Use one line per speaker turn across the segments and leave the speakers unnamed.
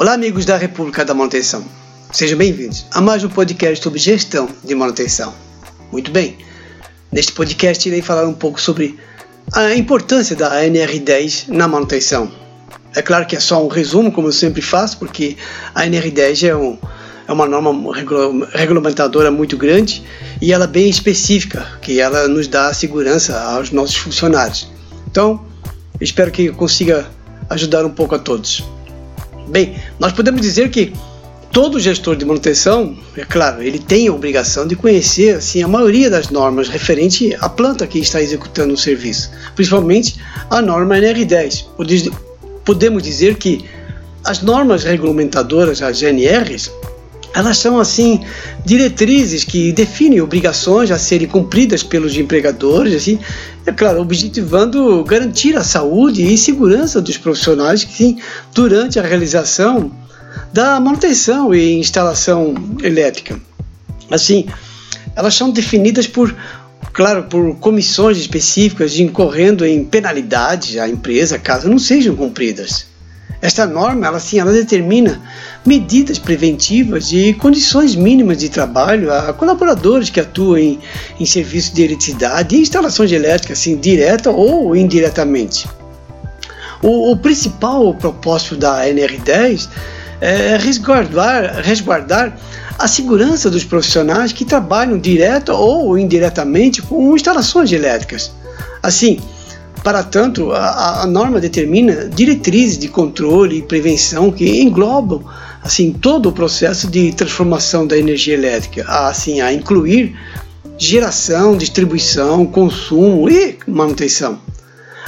Olá, amigos da República da Manutenção. Sejam bem-vindos a mais um podcast sobre gestão de manutenção. Muito bem, neste podcast irei falar um pouco sobre a importância da NR10 na manutenção. É claro que é só um resumo, como eu sempre faço, porque a NR10 é, um, é uma norma regulamentadora muito grande e ela é bem específica, que ela nos dá segurança aos nossos funcionários. Então, espero que eu consiga ajudar um pouco a todos. Bem, nós podemos dizer que todo gestor de manutenção, é claro, ele tem a obrigação de conhecer assim, a maioria das normas referente à planta que está executando o serviço, principalmente a norma NR10. Podemos dizer que as normas regulamentadoras, as NRs, elas são assim diretrizes que definem obrigações a serem cumpridas pelos empregadores, assim, é claro, objetivando garantir a saúde e segurança dos profissionais que sim, durante a realização da manutenção e instalação elétrica. Assim, elas são definidas por, claro, por comissões específicas, incorrendo em penalidades à empresa caso não sejam cumpridas. Esta norma, ela, assim, ela determina medidas preventivas e condições mínimas de trabalho a colaboradores que atuam em, em serviços de eletricidade e instalações elétricas, assim, direta ou indiretamente. O, o principal propósito da NR10 é resguardar, resguardar a segurança dos profissionais que trabalham direta ou indiretamente com instalações elétricas. Assim, para tanto, a, a, norma determina diretrizes de controle e prevenção que englobam assim todo o processo de transformação da energia elétrica, assim a incluir geração, distribuição, consumo e manutenção.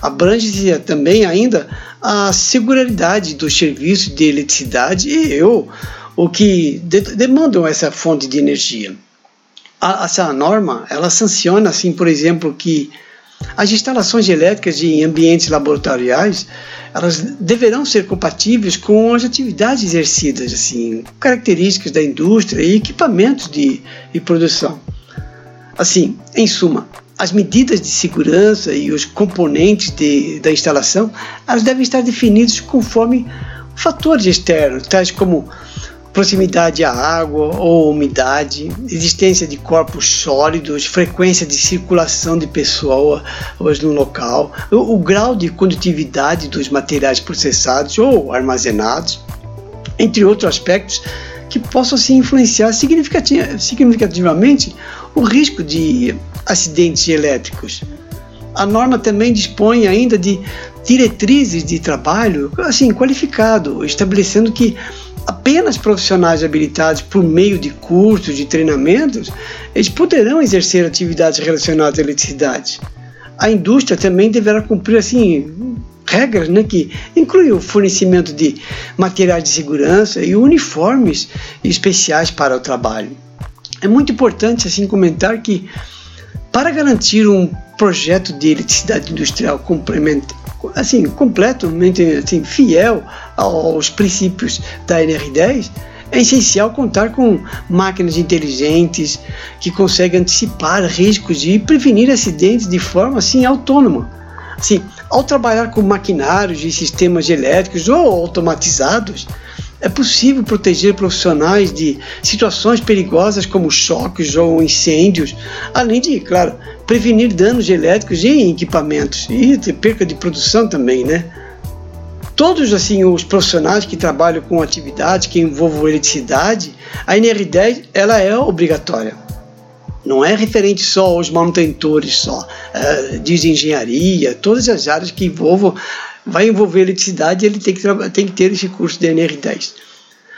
Abrange também ainda a segurança dos serviços de eletricidade e o, o que de, demandam essa fonte de energia. A, essa norma ela sanciona assim, por exemplo, que as instalações elétricas em ambientes laboratoriais, elas deverão ser compatíveis com as atividades exercidas, assim, características da indústria e equipamentos de, de produção. Assim, em suma, as medidas de segurança e os componentes de, da instalação, elas devem estar definidos conforme fatores externos, tais como proximidade à água ou umidade, existência de corpos sólidos, frequência de circulação de pessoas no local, o, o grau de condutividade dos materiais processados ou armazenados, entre outros aspectos que possam se influenciar significativamente o risco de acidentes elétricos. A norma também dispõe ainda de diretrizes de trabalho assim qualificado, estabelecendo que apenas profissionais habilitados por meio de cursos, de treinamentos, eles poderão exercer atividades relacionadas à eletricidade. A indústria também deverá cumprir assim regras né, que incluem o fornecimento de materiais de segurança e uniformes especiais para o trabalho. É muito importante assim comentar que para garantir um projeto de eletricidade industrial assim, completamente assim, fiel aos princípios da NR10, é essencial contar com máquinas inteligentes que conseguem antecipar riscos e prevenir acidentes de forma assim autônoma. Assim, ao trabalhar com maquinários e sistemas elétricos ou automatizados, é possível proteger profissionais de situações perigosas como choques ou incêndios, além de, claro, prevenir danos elétricos em equipamentos e perca de produção também, né? Todos assim os profissionais que trabalham com atividades que envolvam eletricidade, a NR10 ela é obrigatória. Não é referente só aos manutentores só, é, de engenharia, todas as áreas que envolvam vai envolver eletricidade, ele tem que, tem que ter esse curso de NR10.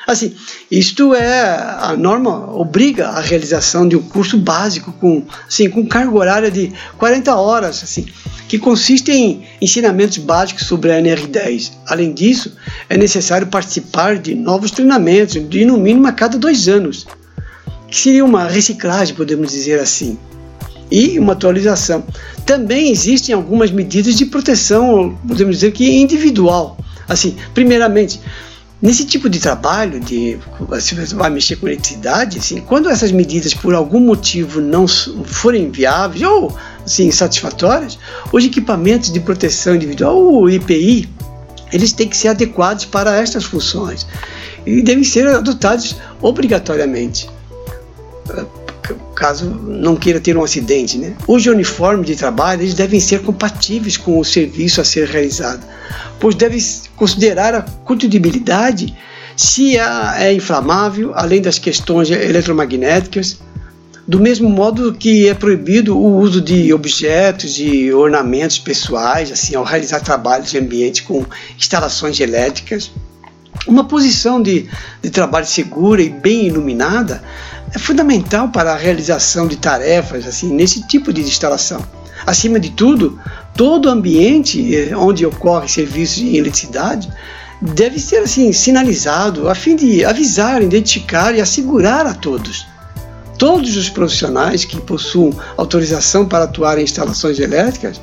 Assim, isto é a norma obriga a realização de um curso básico com, assim, com carga horária de 40 horas, assim, que consiste em ensinamentos básicos sobre a NR10. Além disso, é necessário participar de novos treinamentos, de no mínimo a cada dois anos, que seria uma reciclagem, podemos dizer assim e uma atualização. Também existem algumas medidas de proteção, podemos dizer que individual. Assim, primeiramente, nesse tipo de trabalho, de se você vai mexer com eletricidade, assim, quando essas medidas por algum motivo não forem viáveis ou assim, satisfatórias, os equipamentos de proteção individual, o IPI, eles têm que ser adequados para estas funções e devem ser adotados obrigatoriamente caso não queira ter um acidente. Né? Os uniformes de trabalho eles devem ser compatíveis com o serviço a ser realizado, pois deve considerar a conduzibilidade se é inflamável, além das questões eletromagnéticas, do mesmo modo que é proibido o uso de objetos e ornamentos pessoais, assim, ao realizar trabalhos de ambiente com instalações elétricas. Uma posição de, de trabalho segura e bem iluminada é fundamental para a realização de tarefas assim nesse tipo de instalação. Acima de tudo, todo ambiente eh, onde ocorre serviços de eletricidade deve ser assim sinalizado a fim de avisar, identificar e assegurar a todos. Todos os profissionais que possuam autorização para atuar em instalações elétricas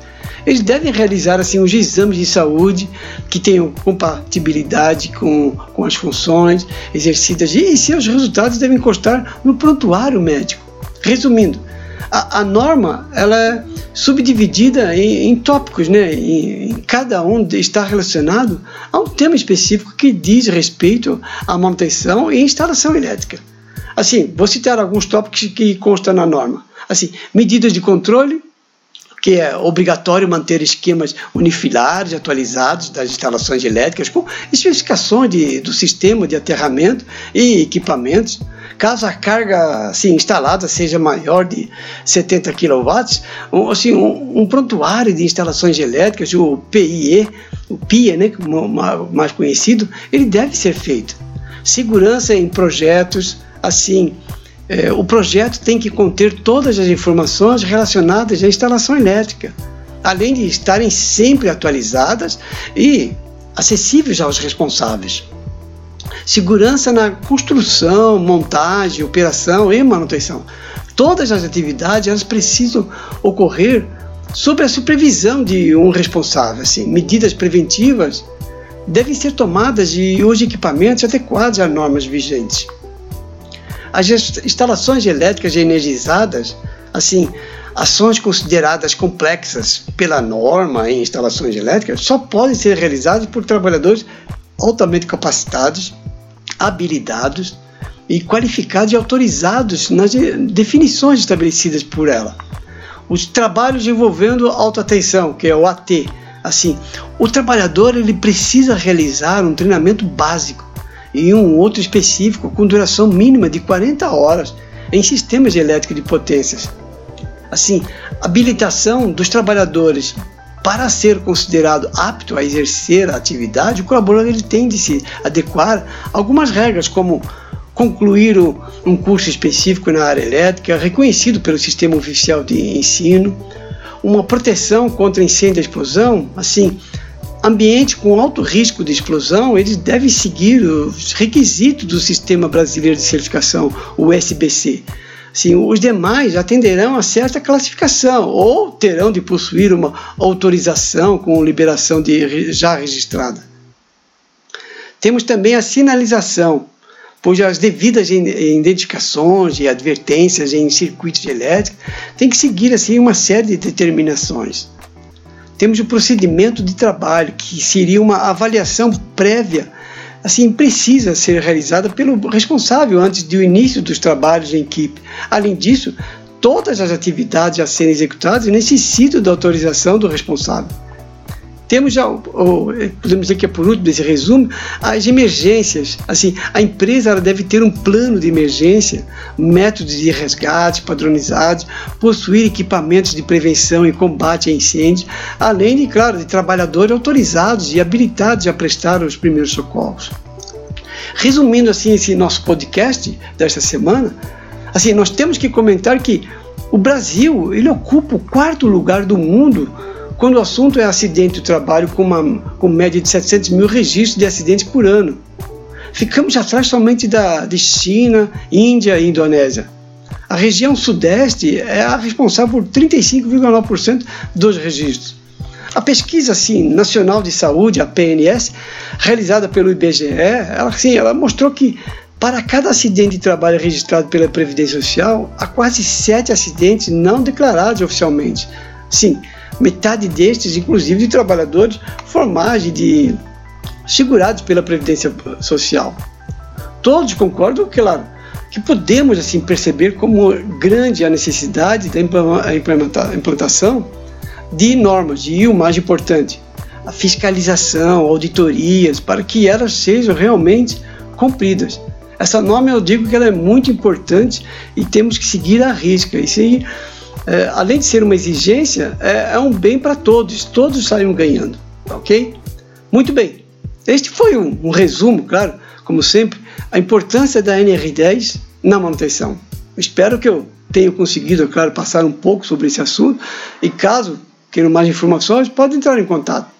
eles devem realizar assim os exames de saúde que tenham compatibilidade com, com as funções exercidas e seus resultados devem constar no prontuário médico. Resumindo, a, a norma ela é subdividida em, em tópicos, né? Em, cada um está relacionado a um tema específico que diz respeito à manutenção e instalação elétrica. Assim, vou citar alguns tópicos que constam na norma. Assim, medidas de controle, que é obrigatório manter esquemas unifilares atualizados das instalações elétricas com especificações de, do sistema de aterramento e equipamentos. Caso a carga assim, instalada seja maior de 70 kW, um, assim, um, um prontuário de instalações elétricas, o PIE, o PIE, né, mais conhecido, ele deve ser feito. Segurança em projetos assim é, o projeto tem que conter todas as informações relacionadas à instalação elétrica, além de estarem sempre atualizadas e acessíveis aos responsáveis. Segurança na construção, montagem, operação e manutenção. Todas as atividades elas precisam ocorrer sob a supervisão de um responsável. Assim, medidas preventivas devem ser tomadas e os equipamentos adequados às normas vigentes. As instalações elétricas energizadas, assim, ações consideradas complexas pela norma em instalações elétricas, só podem ser realizadas por trabalhadores altamente capacitados, habilitados e qualificados e autorizados nas definições estabelecidas por ela. Os trabalhos envolvendo autoatenção, que é o AT, assim, o trabalhador ele precisa realizar um treinamento básico e um outro específico com duração mínima de 40 horas em sistemas elétricos de potências. Assim, habilitação dos trabalhadores para ser considerado apto a exercer a atividade, o colaborador ele tem de se adequar a algumas regras, como concluir um curso específico na área elétrica, reconhecido pelo sistema oficial de ensino, uma proteção contra incêndio e explosão, assim, ambiente com alto risco de explosão, eles devem seguir os requisitos do Sistema Brasileiro de Certificação, o SBC. Sim, os demais atenderão a certa classificação ou terão de possuir uma autorização com liberação de, já registrada. Temos também a sinalização, pois as devidas identificações e advertências em circuitos elétricos têm que seguir assim uma série de determinações. Temos o procedimento de trabalho, que seria uma avaliação prévia, assim, precisa ser realizada pelo responsável antes do início dos trabalhos em equipe. Além disso, todas as atividades a serem executadas necessitam da autorização do responsável. Temos já, podemos dizer que é por último desse resumo, as emergências. Assim, a empresa deve ter um plano de emergência, métodos de resgate padronizados, possuir equipamentos de prevenção e combate a incêndios, além de, claro, de trabalhadores autorizados e habilitados a prestar os primeiros socorros. Resumindo assim esse nosso podcast desta semana, assim, nós temos que comentar que o Brasil ele ocupa o quarto lugar do mundo quando o assunto é acidente do trabalho, com uma com média de 700 mil registros de acidentes por ano. Ficamos atrás somente da, de China, Índia e Indonésia. A região sudeste é a responsável por 35,9% dos registros. A pesquisa assim, nacional de saúde, a PNS, realizada pelo IBGE, ela, assim, ela mostrou que para cada acidente de trabalho registrado pela Previdência Social, há quase sete acidentes não declarados oficialmente. Sim, metade destes, inclusive de trabalhadores formais de segurados pela Previdência Social. Todos concordam, claro, que podemos assim perceber como grande a necessidade da implementação de normas e o mais importante, a fiscalização, auditorias, para que elas sejam realmente cumpridas. Essa norma eu digo que ela é muito importante e temos que seguir a risca. Isso aí, é, além de ser uma exigência, é, é um bem para todos, todos saem ganhando, ok? Muito bem, este foi um, um resumo, claro, como sempre, a importância da NR10 na manutenção. espero que eu tenha conseguido, é claro, passar um pouco sobre esse assunto e caso queiram mais informações, pode entrar em contato.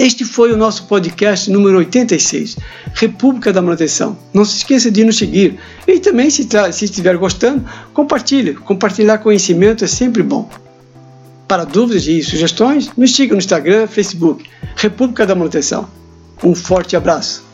Este foi o nosso podcast número 86, República da Manutenção. Não se esqueça de nos seguir e também, se, se estiver gostando, compartilhe. Compartilhar conhecimento é sempre bom. Para dúvidas e sugestões, nos siga no Instagram, Facebook, República da Manutenção. Um forte abraço.